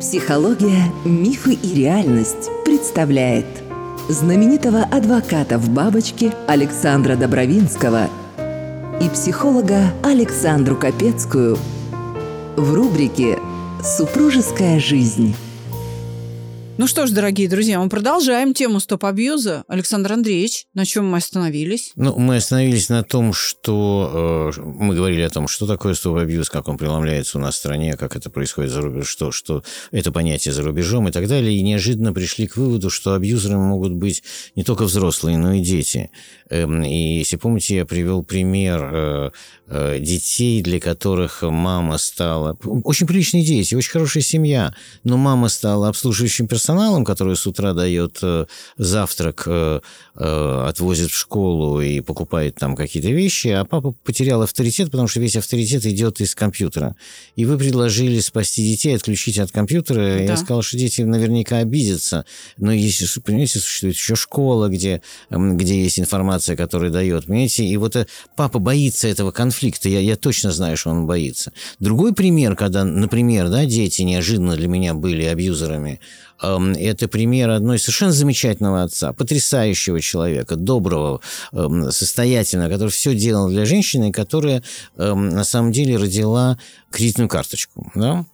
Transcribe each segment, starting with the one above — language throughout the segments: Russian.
Психология, мифы и реальность представляет знаменитого адвоката в бабочке Александра Добровинского и психолога Александру Капецкую в рубрике «Супружеская жизнь». Ну что ж, дорогие друзья, мы продолжаем тему стоп-абьюза. Александр Андреевич, на чем мы остановились? Ну, мы остановились на том, что э, мы говорили о том, что такое стоп-абьюз, как он преломляется у нас в стране, как это происходит за рубежом, что, что это понятие за рубежом и так далее. И неожиданно пришли к выводу, что абьюзерами могут быть не только взрослые, но и дети. Эм, и если помните, я привел пример э, э, детей, для которых мама стала... Очень приличные дети, очень хорошая семья, но мама стала обслуживающим персоналом, который с утра дает э, завтрак, отвозит в школу и покупает там какие-то вещи, а папа потерял авторитет, потому что весь авторитет идет из компьютера. И вы предложили спасти детей, отключить от компьютера. Да. Я сказал, что дети наверняка обидятся. Но если, понимаете, существует еще школа, где, где есть информация которую дает, понимаете? И вот э, папа боится этого конфликта, я, я точно знаю, что он боится. Другой пример, когда, например, да, дети неожиданно для меня были абьюзерами, это пример одной совершенно замечательного отца, потрясающего человека, доброго, эм, состоятельного, который все делал для женщины, которая эм, на самом деле родила кредитную карточку. Да?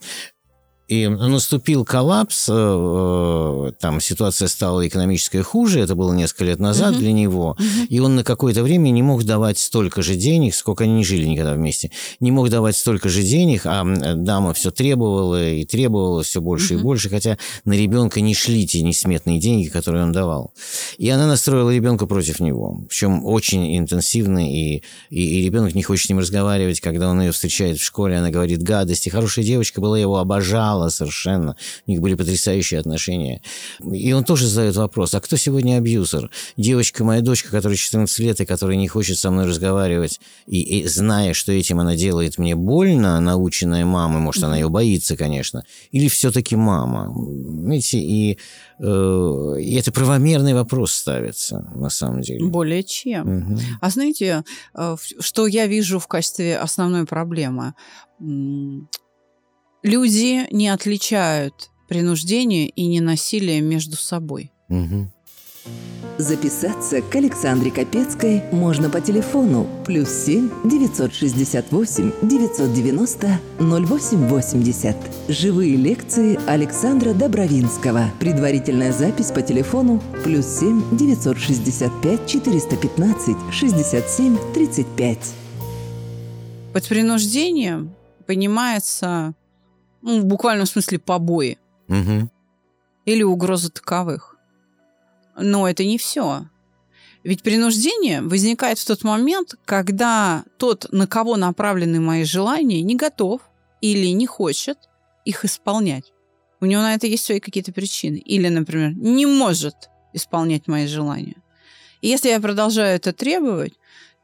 И наступил коллапс, э, э, там ситуация стала экономической хуже, это было несколько лет назад угу. для него, угу. и он на какое-то время не мог давать столько же денег, сколько они не жили никогда вместе, не мог давать столько же денег, а дама все требовала и требовала все больше угу. и больше, хотя на ребенка не шли те несметные деньги, которые он давал. И она настроила ребенка против него, причем очень интенсивно, и, и, и ребенок не хочет с ним разговаривать, когда он ее встречает в школе, она говорит гадости, хорошая девочка была, его обожала, понимала совершенно. У них были потрясающие отношения. И он тоже задает вопрос, а кто сегодня абьюзер? Девочка, моя дочка, которая 14 лет и которая не хочет со мной разговаривать, и, и зная, что этим она делает мне больно, наученная мамой, может, она ее боится, конечно, или все-таки мама? Видите, и, э, и это правомерный вопрос ставится, на самом деле. Более чем. Угу. А знаете, э, что я вижу в качестве основной проблемы? Люди не отличают принуждение и ненасилие между собой. Угу. Записаться к Александре Капецкой можно по телефону плюс 7 968 990 0880. Живые лекции Александра Добровинского. Предварительная запись по телефону плюс 7 965 415 67 35. Под принуждением понимается ну, в буквальном смысле побои. Угу. Или угроза таковых. Но это не все. Ведь принуждение возникает в тот момент, когда тот, на кого направлены мои желания, не готов или не хочет их исполнять. У него на это есть свои какие-то причины. Или, например, не может исполнять мои желания. И если я продолжаю это требовать,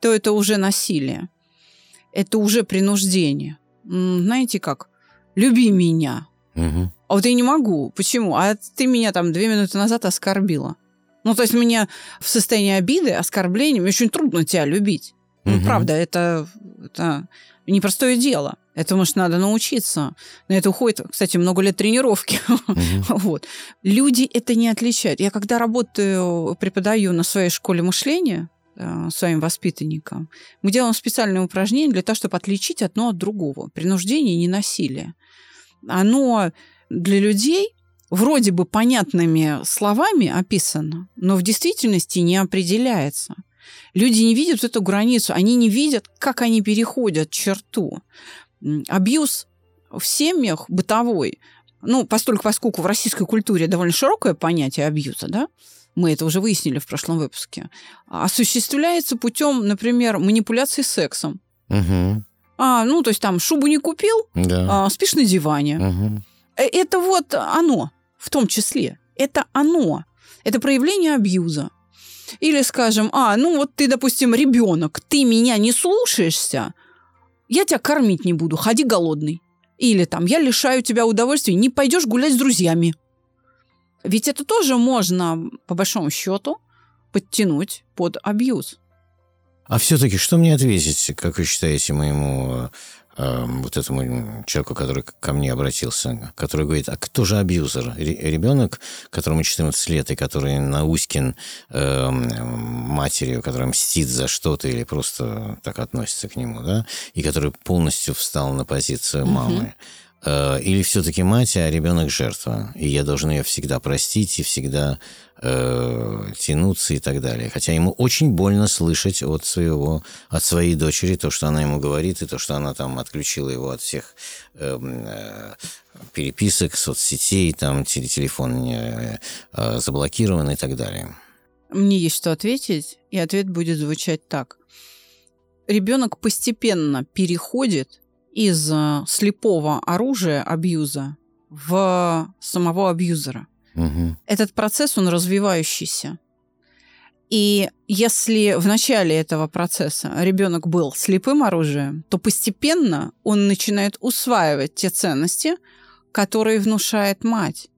то это уже насилие. Это уже принуждение. Знаете как? Люби меня. Угу. А вот я не могу. Почему? А ты меня там две минуты назад оскорбила. Ну, то есть мне в состоянии обиды, оскорбления, мне очень трудно тебя любить. Угу. Ну, правда, это, это непростое дело. Этому же надо научиться. На это уходит, кстати, много лет тренировки. Угу. вот. Люди это не отличают. Я когда работаю, преподаю на своей школе мышления, своим воспитанникам, мы делаем специальные упражнения для того, чтобы отличить одно от другого. Принуждение и ненасилие оно для людей вроде бы понятными словами описано, но в действительности не определяется. Люди не видят эту границу, они не видят, как они переходят черту. Абьюз в семьях бытовой, ну, постольку, поскольку в российской культуре довольно широкое понятие абьюза, да, мы это уже выяснили в прошлом выпуске, осуществляется путем, например, манипуляции сексом. Угу. А, ну, то есть там шубу не купил, да. а, спишь на диване. Угу. Это вот оно, в том числе. Это оно. Это проявление абьюза. Или, скажем, а, ну вот ты, допустим, ребенок, ты меня не слушаешься, я тебя кормить не буду, ходи голодный. Или там, я лишаю тебя удовольствия, не пойдешь гулять с друзьями. Ведь это тоже можно, по большому счету, подтянуть под абьюз. А все-таки что мне ответить, как вы считаете, моему э, вот этому человеку, который ко мне обратился, который говорит, а кто же абьюзер? Ребенок, которому 14 лет и который науськин э, матерью, которая мстит за что-то или просто так относится к нему, да, и который полностью встал на позицию мамы. Э, или все-таки мать, а ребенок жертва, и я должен ее всегда простить и всегда э, тянуться и так далее. Хотя ему очень больно слышать от своего, от своей дочери то, что она ему говорит, и то, что она там отключила его от всех э, э, переписок, соцсетей, там телефон э, э, заблокирован и так далее. Мне есть что ответить, и ответ будет звучать так. Ребенок постепенно переходит из э, слепого оружия абьюза в самого абьюзера. Угу. Этот процесс, он развивающийся. И если в начале этого процесса ребенок был слепым оружием, то постепенно он начинает усваивать те ценности, которые внушает мать.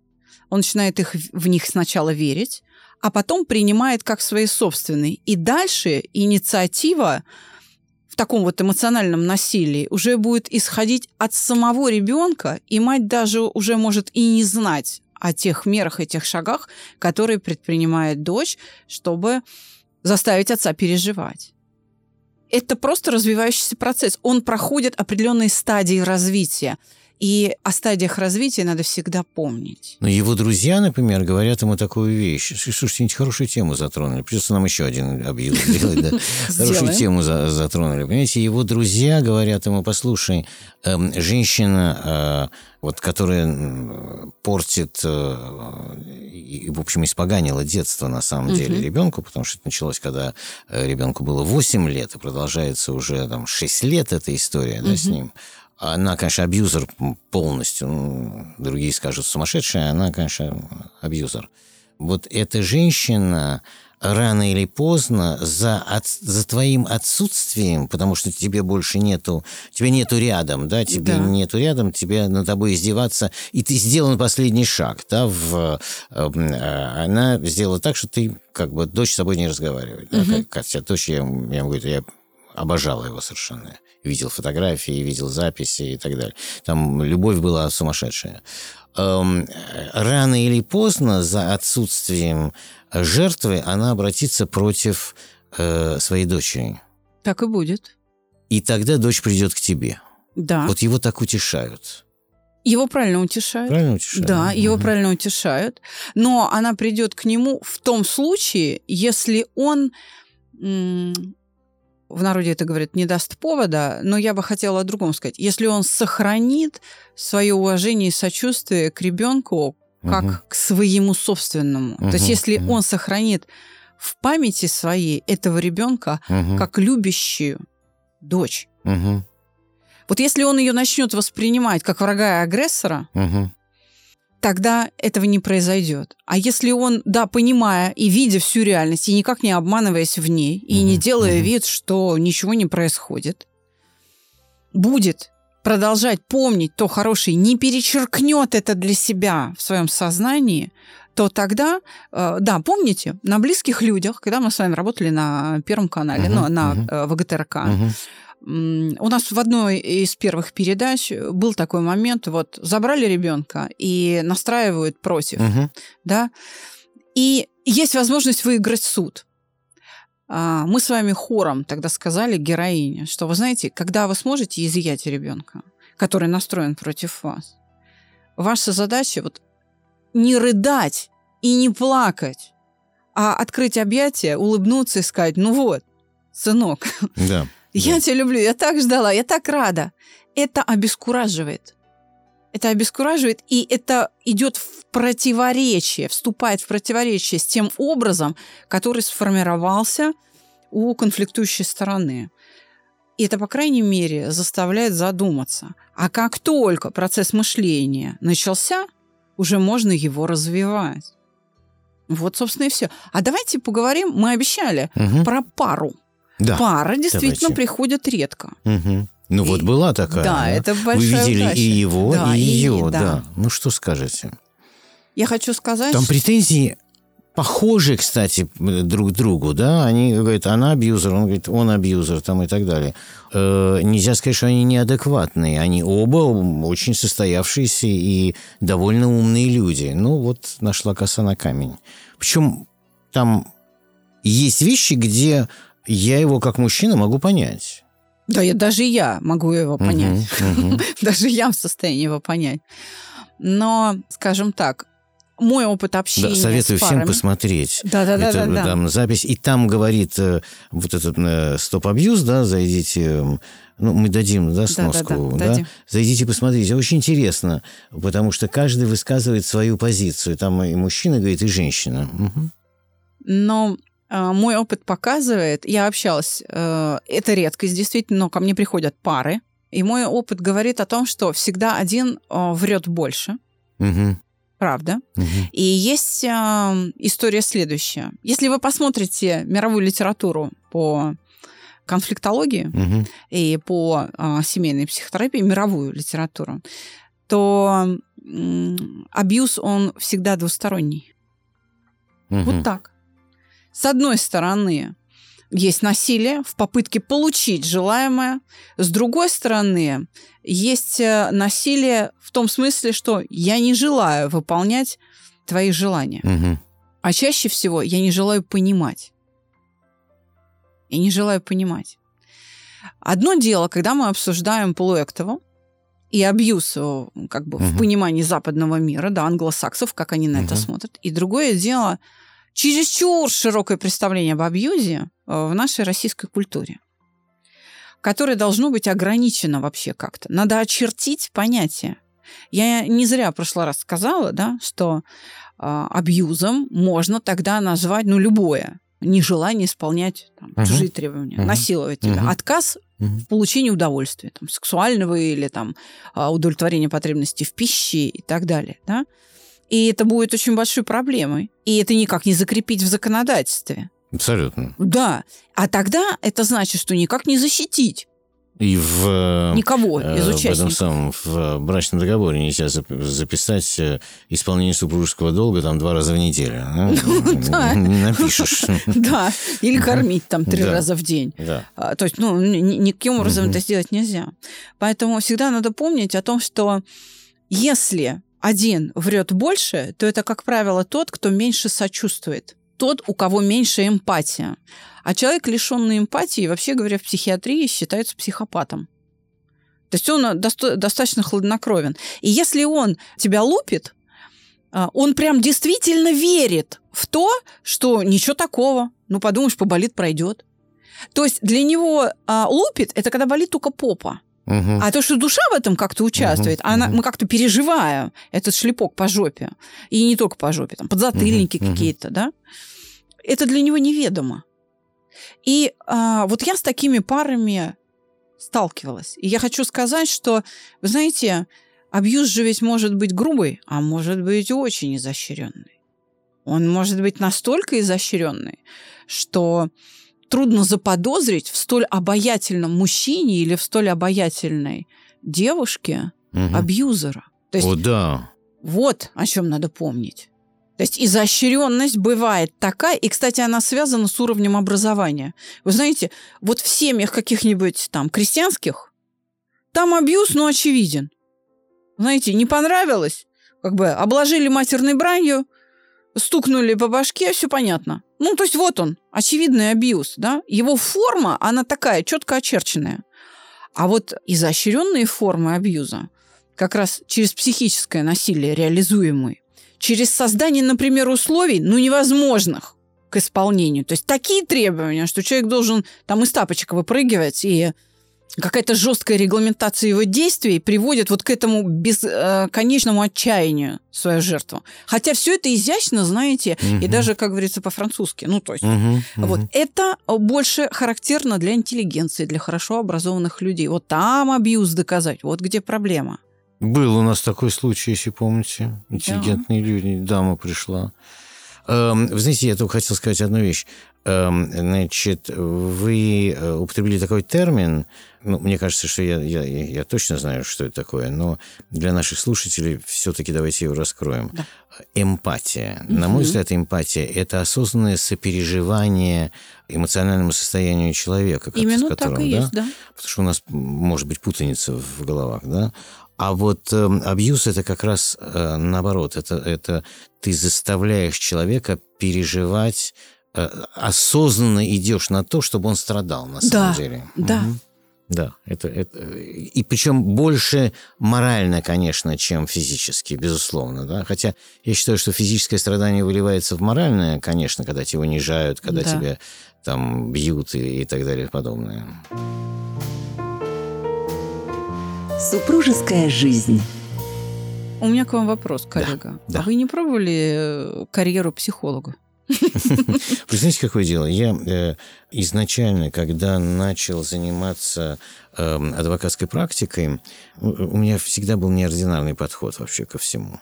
Он начинает их, в них сначала верить, а потом принимает как свои собственные. И дальше инициатива в таком вот эмоциональном насилии уже будет исходить от самого ребенка, и мать даже уже может и не знать, о тех мерах и тех шагах, которые предпринимает дочь, чтобы заставить отца переживать. Это просто развивающийся процесс. Он проходит определенные стадии развития. И о стадиях развития надо всегда помнить. Но его друзья, например, говорят ему такую вещь. Слушайте, хорошую тему затронули. Придется нам еще один абьюз сделать. Да? Хорошую тему затронули. Понимаете, его друзья говорят ему, послушай, эм, женщина, э, вот, которая портит э, и, в общем, испоганила детство, на самом деле, ребенку, потому что это началось, когда э, ребенку было 8 лет, и продолжается уже там 6 лет эта история да, с ним. Она, конечно, абьюзер полностью. Ну, другие скажут сумасшедшая, она, конечно, абьюзер. Вот эта женщина рано или поздно за, от, за твоим отсутствием, потому что тебе больше нету, тебя нету рядом, да, тебе да. нету рядом, тебе над тобой издеваться, и ты сделан последний шаг, да, в, э, она сделала так, что ты как бы дочь с тобой не разговаривает, да, угу. как, как дочь, я, я говорю, я обожала его совершенно видел фотографии, видел записи и так далее. Там любовь была сумасшедшая. Эм, рано или поздно за отсутствием жертвы она обратится против э, своей дочери. Так и будет. И тогда дочь придет к тебе. Да. Вот его так утешают. Его правильно утешают. Правильно утешают. Да, его угу. правильно утешают. Но она придет к нему в том случае, если он в народе это говорят, не даст повода, но я бы хотела о другом сказать. Если он сохранит свое уважение и сочувствие к ребенку как угу. к своему собственному. Угу. То есть если угу. он сохранит в памяти своей этого ребенка угу. как любящую дочь. Угу. Вот если он ее начнет воспринимать как врага и агрессора, угу тогда этого не произойдет. А если он, да, понимая и видя всю реальность, и никак не обманываясь в ней, и не делая вид, что ничего не происходит, будет продолжать помнить то хорошее, не перечеркнет это для себя в своем сознании, то тогда, э, да, помните, на близких людях, когда мы с вами работали на Первом канале, uh-huh, ну, на uh-huh. ВГТРК, uh-huh. У нас в одной из первых передач был такой момент, вот забрали ребенка и настраивают против, угу. да, и есть возможность выиграть суд. А, мы с вами хором тогда сказали героине, что вы знаете, когда вы сможете изъять ребенка, который настроен против вас, ваша задача вот не рыдать и не плакать, а открыть объятия, улыбнуться и сказать, ну вот, сынок, да. Я тебя люблю, я так ждала, я так рада. Это обескураживает. Это обескураживает, и это идет в противоречие, вступает в противоречие с тем образом, который сформировался у конфликтующей стороны. И это, по крайней мере, заставляет задуматься. А как только процесс мышления начался, уже можно его развивать. Вот, собственно, и все. А давайте поговорим, мы обещали, угу. про пару. Да. Пара действительно Давайте. приходит редко. Угу. Ну и, вот была такая. Да, это большая Вы видели удача. и его, да, и ее, и, да. да. Ну что скажете? Я хочу сказать... Там претензии похожи, кстати, друг к другу, да, они говорят, она абьюзер, он говорит, он абьюзер, там и так далее. Э, нельзя сказать, что они неадекватные, они оба очень состоявшиеся и довольно умные люди. Ну, вот нашла коса на камень. Причем там есть вещи, где я его как мужчина могу понять. Да, я, даже я могу его понять. Даже я в состоянии его понять. Но, скажем так, мой опыт общения да, советую с парами. всем посмотреть. Да, да, да, это, да, да. Там запись. И там говорит э, вот этот э, стоп-абьюз, да, зайдите, ну, мы дадим, да, сноску, да, да, да, Дадим. зайдите посмотрите. Очень интересно, потому что каждый высказывает свою позицию. Там и мужчина говорит, и женщина. Угу. Но э, мой опыт показывает, я общалась, э, это редкость действительно, но ко мне приходят пары, и мой опыт говорит о том, что всегда один э, врет больше. Угу правда. Угу. И есть э, история следующая. Если вы посмотрите мировую литературу по конфликтологии угу. и по э, семейной психотерапии, мировую литературу, то э, абьюз, он всегда двусторонний. Угу. Вот так. С одной стороны, есть насилие в попытке получить желаемое. С другой стороны, есть э, насилие в том смысле, что я не желаю выполнять твои желания. Угу. А чаще всего я не желаю понимать. Я не желаю понимать. Одно дело, когда мы обсуждаем полуэктово и абьюз как бы угу. в понимании западного мира, да, англосаксов, как они на угу. это смотрят. И другое дело – чересчур широкое представление об абьюзе э, в нашей российской культуре, которое должно быть ограничено вообще как-то. Надо очертить понятие. Я не зря в прошлый раз сказала, да, что э, абьюзом можно тогда назвать, ну, любое нежелание исполнять там, uh-huh. чужие требования, uh-huh. насиловать тебя, uh-huh. отказ uh-huh. в получении удовольствия, там, сексуального или там, а, удовлетворения потребностей в пище и так далее. Да? И это будет очень большой проблемой. И это никак не закрепить в законодательстве. Абсолютно. Да. А тогда это значит, что никак не защитить. И в, э, Никого из участников. В этом самом в брачном договоре нельзя записать э, исполнение супружеского долга там два раза в неделю. Ну, не напишешь. Да, или кормить там три раза в день. А, то есть, ну, никаким образом это сделать нельзя. Поэтому всегда надо помнить о том, что если один врет больше, то это, как правило, тот, кто меньше сочувствует, тот, у кого меньше эмпатия. А человек, лишенный эмпатии, вообще говоря, в психиатрии считается психопатом. То есть он доста- достаточно хладнокровен. И если он тебя лупит, а, он прям действительно верит в то, что ничего такого. Ну, подумаешь, поболит, пройдет. То есть для него а, лупит – это когда болит только попа. Угу. А то, что душа в этом как-то участвует, угу. она, мы как-то переживаем этот шлепок по жопе. И не только по жопе, там, подзатыльники угу. какие-то, да? Это для него неведомо. И а, вот я с такими парами сталкивалась. И я хочу сказать, что, вы знаете, абьюз же ведь может быть грубый, а может быть очень изощренный. Он может быть настолько изощренный, что трудно заподозрить в столь обаятельном мужчине или в столь обаятельной девушке угу. абьюзера. То есть, О, да. Вот о чем надо помнить. То есть изощренность бывает такая, и, кстати, она связана с уровнем образования. Вы знаете, вот в семьях каких-нибудь там крестьянских, там абьюз, ну, очевиден. Знаете, не понравилось, как бы обложили матерной бранью, стукнули по башке, все понятно. Ну, то есть вот он, очевидный абьюз, да? Его форма, она такая, четко очерченная. А вот изощренные формы абьюза, как раз через психическое насилие реализуемые, через создание, например, условий, ну, невозможных к исполнению. То есть такие требования, что человек должен там из тапочек выпрыгивать и какая-то жесткая регламентация его действий приводит вот к этому бесконечному отчаянию свою жертву. Хотя все это изящно, знаете, угу. и даже, как говорится, по-французски. Ну, то есть, угу, вот угу. это больше характерно для интеллигенции, для хорошо образованных людей. Вот там абьюз доказать, вот где проблема. Был у нас такой случай, если помните. Интеллигентные да. люди, дама пришла. Эм, вы знаете, я только хотел сказать одну вещь. Эм, значит, вы э, употребили такой термин, ну, мне кажется, что я, я, я точно знаю, что это такое, но для наших слушателей все-таки давайте его раскроем. Да. эмпатия. Угу. На мой взгляд, эмпатия – это осознанное сопереживание эмоциональному состоянию человека. Именно которым, так и да? есть, да. Потому что у нас может быть путаница в головах, да? А вот э, абьюз это как раз э, наоборот. Это, это ты заставляешь человека переживать, осознанно идешь на то, чтобы он страдал на самом да, деле. Да. Угу. Да, это, это и причем больше морально, конечно, чем физически, безусловно, да. Хотя я считаю, что физическое страдание выливается в моральное, конечно, когда тебя унижают, когда да. тебя там бьют и, и так далее и подобное. Супружеская жизнь. У меня к вам вопрос, коллега. Да, да. А вы не пробовали э, карьеру психолога? Знаете, какое дело? Я э, изначально, когда начал заниматься э, адвокатской практикой, у, у меня всегда был неординарный подход вообще ко всему.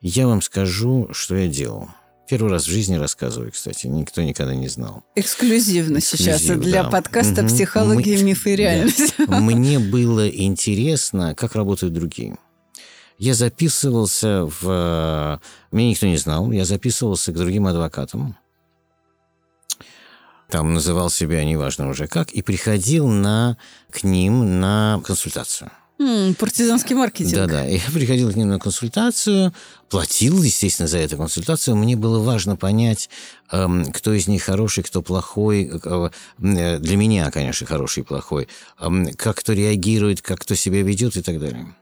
Я вам скажу, что я делал. Первый раз в жизни рассказываю, кстати, никто никогда не знал. Эксклюзивно, Эксклюзив, сейчас для да. подкаста угу. «Психология, Мы, миф и реальность». Да. Мне было интересно, как работают другие. Я записывался в... Меня никто не знал. Я записывался к другим адвокатам. Там называл себя, неважно уже как, и приходил на, к ним на консультацию. Mm, партизанский маркетинг. Да-да. Я приходил к ним на консультацию, платил, естественно, за эту консультацию. Мне было важно понять, эм, кто из них хороший, кто плохой. Э, э, для меня, конечно, хороший и плохой. Эм, как кто реагирует, как кто себя ведет и так далее.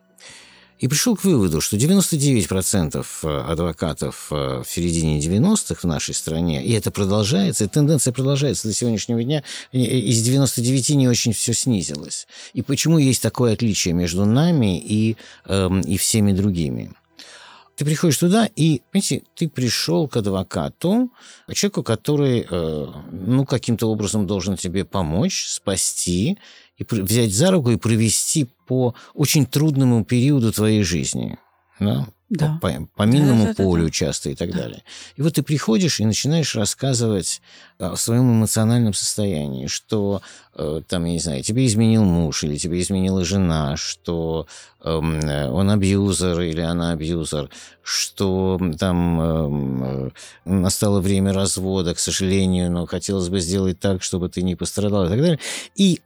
И пришел к выводу, что 99% э, адвокатов э, в середине 90-х в нашей стране, и это продолжается, и тенденция продолжается до сегодняшнего дня, из 99 не очень все снизилось. И почему есть такое отличие между нами и, эм, и всеми другими? Ты приходишь туда, и, понимаете, ты пришел к адвокату, человеку, который, э, ну, каким-то образом должен тебе помочь, спасти, и взять за руку и провести по очень трудному периоду твоей жизни. Да? Да. По, по минному да, да, полю да, часто и так да. далее. И вот ты приходишь и начинаешь рассказывать о своем эмоциональном состоянии, что э, там, я не знаю, тебе изменил муж или тебе изменила жена, что э, он абьюзер или она абьюзер, что там э, настало время развода, к сожалению, но хотелось бы сделать так, чтобы ты не пострадал и так далее. И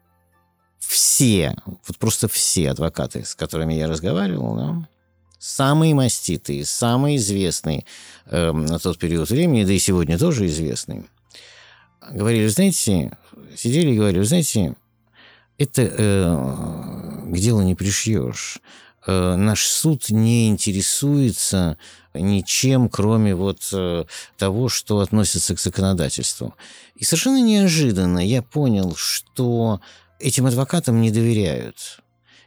все, вот просто все адвокаты, с которыми я разговаривал, да, самые маститые, самые известные э, на тот период времени, да и сегодня тоже известные, говорили, знаете, сидели и говорили, знаете, это э, к делу не пришьешь. Э, наш суд не интересуется ничем, кроме вот э, того, что относится к законодательству. И совершенно неожиданно я понял, что этим адвокатам не доверяют,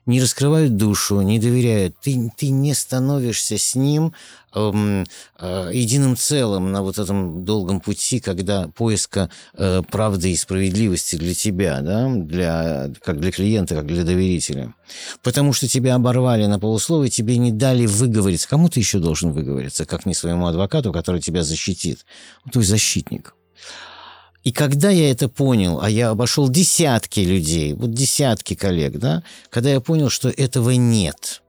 не раскрывают душу, не доверяют. Ты, ты не становишься с ним эм, э, единым целым на вот этом долгом пути, когда поиска э, правды и справедливости для тебя, да, для, как для клиента, как для доверителя. Потому что тебя оборвали на полусловие, тебе не дали выговориться. Кому ты еще должен выговориться, как не своему адвокату, который тебя защитит? Ну, твой защитник. И когда я это понял, а я обошел десятки людей, вот десятки коллег, да, когда я понял, что этого нет,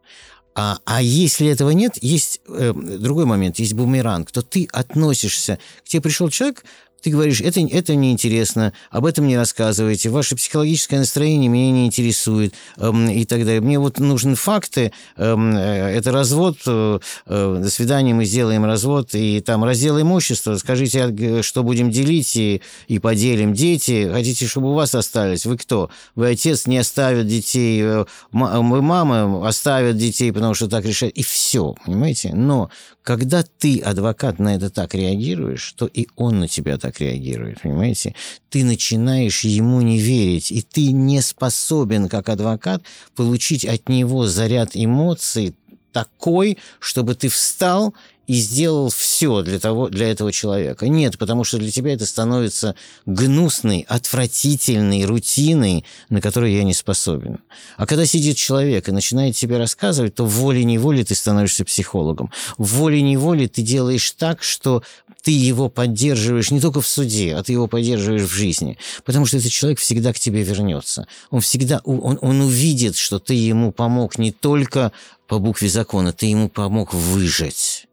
а, а если этого нет, есть э, другой момент, есть бумеранг, то ты относишься, к тебе пришел человек, ты говоришь, это, это неинтересно, об этом не рассказывайте, ваше психологическое настроение меня не интересует эм, и так далее. Мне вот нужны факты, эм, э, это развод, э, э, до свидания, мы сделаем развод, и там раздел имущества, скажите, а, что будем делить и, и поделим. Дети, хотите, чтобы у вас остались? Вы кто? Вы отец не оставит детей, э, вы мама оставят детей, потому что так решает. И все, понимаете? Но когда ты, адвокат, на это так реагируешь, то и он на тебя так реагирует, понимаете? Ты начинаешь ему не верить, и ты не способен, как адвокат, получить от него заряд эмоций такой, чтобы ты встал и сделал все для, того, для этого человека. Нет, потому что для тебя это становится гнусной, отвратительной рутиной, на которую я не способен. А когда сидит человек и начинает тебе рассказывать, то волей-неволей ты становишься психологом. Волей-неволей ты делаешь так, что ты его поддерживаешь не только в суде, а ты его поддерживаешь в жизни. Потому что этот человек всегда к тебе вернется. Он всегда, он, он увидит, что ты ему помог не только по букве закона, ты ему помог выжить.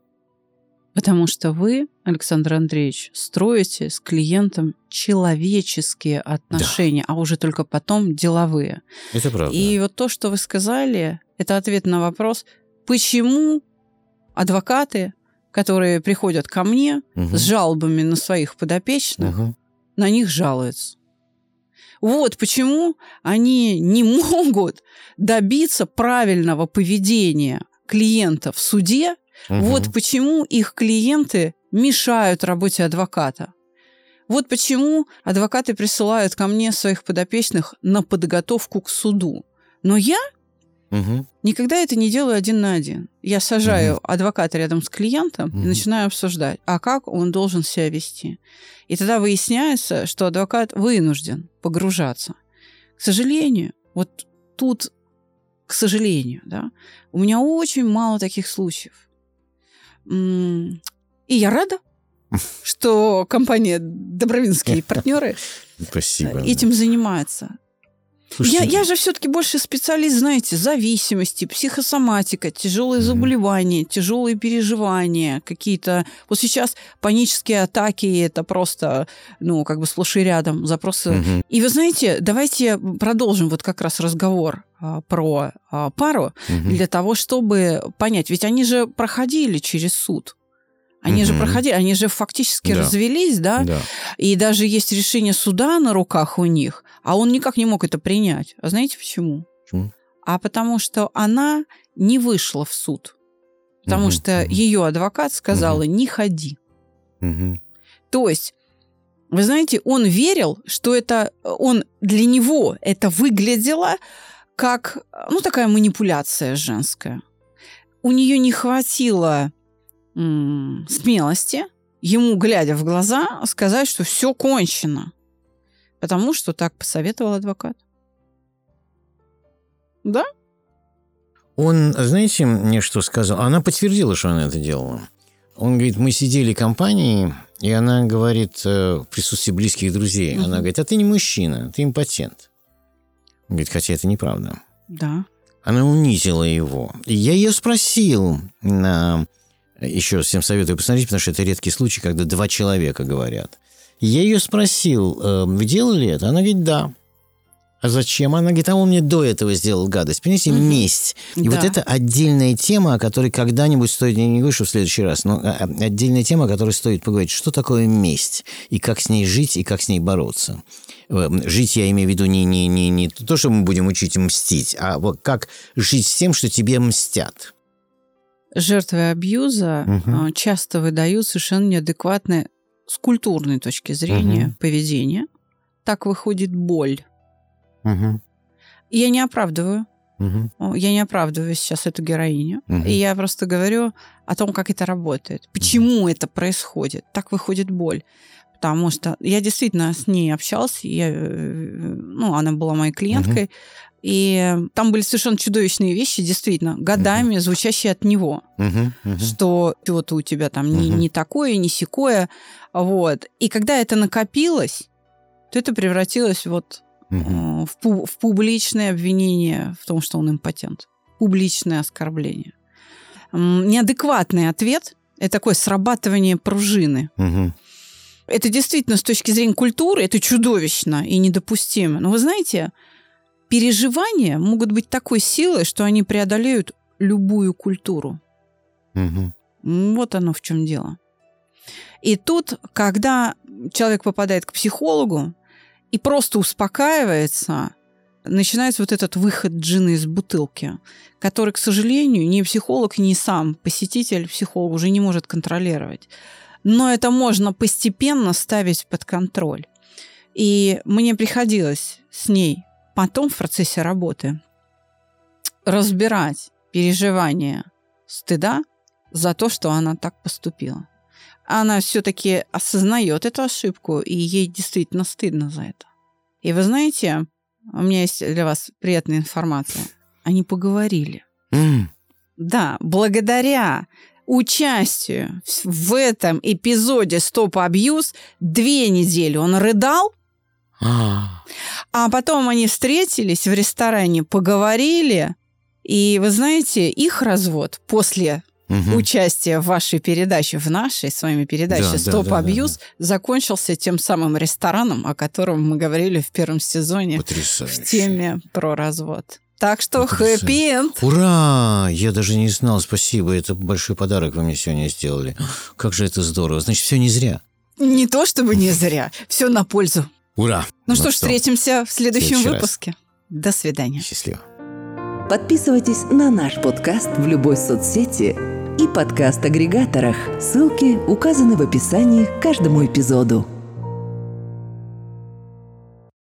Потому что вы, Александр Андреевич, строите с клиентом человеческие отношения, да. а уже только потом деловые. Это правда. И вот то, что вы сказали, это ответ на вопрос, почему адвокаты, которые приходят ко мне угу. с жалобами на своих подопечных, угу. на них жалуются. Вот почему они не могут добиться правильного поведения клиента в суде. Угу. Вот почему их клиенты мешают работе адвоката. Вот почему адвокаты присылают ко мне своих подопечных на подготовку к суду. Но я Угу. Никогда это не делаю один на один. Я сажаю угу. адвоката рядом с клиентом угу. и начинаю обсуждать, а как он должен себя вести. И тогда выясняется, что адвокат вынужден погружаться. К сожалению, вот тут, к сожалению, да, у меня очень мало таких случаев. И я рада, что компания Добровинские партнеры Спасибо. этим занимается. Слушайте, я, я же все-таки больше специалист, знаете, зависимости, психосоматика, тяжелые mm-hmm. заболевания, тяжелые переживания, какие-то... Вот сейчас панические атаки, это просто, ну, как бы сплошь и рядом запросы. Mm-hmm. И вы знаете, давайте продолжим вот как раз разговор а, про а, пару mm-hmm. для того, чтобы понять. Ведь они же проходили через суд. Они mm-hmm. же проходили, они же фактически да. развелись, да? да? И даже есть решение суда на руках у них, а он никак не мог это принять. А знаете почему? Почему? А потому что она не вышла в суд. Потому mm-hmm. что mm-hmm. ее адвокат сказала, mm-hmm. не ходи. Mm-hmm. То есть, вы знаете, он верил, что это он для него это выглядело как, ну, такая манипуляция женская. У нее не хватило смелости ему, глядя в глаза, сказать, что все кончено. Потому что так посоветовал адвокат. Да? Он, знаете, мне что сказал? Она подтвердила, что она это делала. Он говорит, мы сидели компанией, и она говорит, э, в присутствии близких друзей, угу. она говорит, а ты не мужчина, ты импотент. Он говорит, хотя это неправда. Да. Она унизила его. И я ее спросил на еще всем советую посмотреть, потому что это редкий случай, когда два человека говорят. Я ее спросил, «Э, вы делали это? Она говорит, да. А зачем? Она говорит, а он мне до этого сделал гадость. Понимаете, mm-hmm. месть. И да. вот это отдельная тема, о которой когда-нибудь стоит, я не говорю, что в следующий раз, но а, а, отдельная тема, о которой стоит поговорить. Что такое месть? И как с ней жить, и как с ней бороться. Э, жить я имею в виду не, не, не, не то, что мы будем учить мстить, а вот как жить с тем, что тебе мстят жертвы абьюза угу. часто выдают совершенно неадекватное с культурной точки зрения угу. поведение. Так выходит боль. Угу. Я не оправдываю. Угу. Я не оправдываю сейчас эту героиню. Угу. И я просто говорю о том, как это работает. Почему угу. это происходит. Так выходит боль. Потому что я действительно с ней общался. Я, э, ну, она была моей клиенткой. Угу. И там были совершенно чудовищные вещи, действительно, годами uh-huh. звучащие от него. Uh-huh, uh-huh. Что что-то у тебя там uh-huh. не, не такое, не секое. Вот. И когда это накопилось, то это превратилось вот uh-huh. в, пу- в публичное обвинение в том, что он импотент. Публичное оскорбление. Неадекватный ответ – это такое срабатывание пружины. Uh-huh. Это действительно с точки зрения культуры, это чудовищно и недопустимо. Но вы знаете, переживания могут быть такой силой, что они преодолеют любую культуру. Угу. Вот оно в чем дело. И тут, когда человек попадает к психологу и просто успокаивается, начинается вот этот выход джина из бутылки, который, к сожалению, ни психолог, ни сам посетитель психолог уже не может контролировать. Но это можно постепенно ставить под контроль. И мне приходилось с ней потом в процессе работы разбирать переживания стыда за то, что она так поступила. Она все-таки осознает эту ошибку, и ей действительно стыдно за это. И вы знаете, у меня есть для вас приятная информация. Они поговорили. Mm. Да, благодаря участию в этом эпизоде Стоп Абьюз две недели он рыдал, а. потом они встретились в ресторане, поговорили, и вы знаете, их развод после угу. участия в вашей передаче, в нашей с вами передаче да, «Стоп да, абьюз» да, да. закончился тем самым рестораном, о котором мы говорили в первом сезоне Потрясающе. в теме про развод. Так что хэппи-энд. Ура! Я даже не знал, спасибо. Это большой подарок вы мне сегодня сделали. Как же это здорово. Значит, все не зря. Не то чтобы не зря. Все на пользу. Ура! Ну, ну что ж, встретимся в следующем Следующий выпуске. Раз. До свидания. Счастливо. Подписывайтесь на наш подкаст в любой соцсети и подкаст-агрегаторах. Ссылки указаны в описании к каждому эпизоду.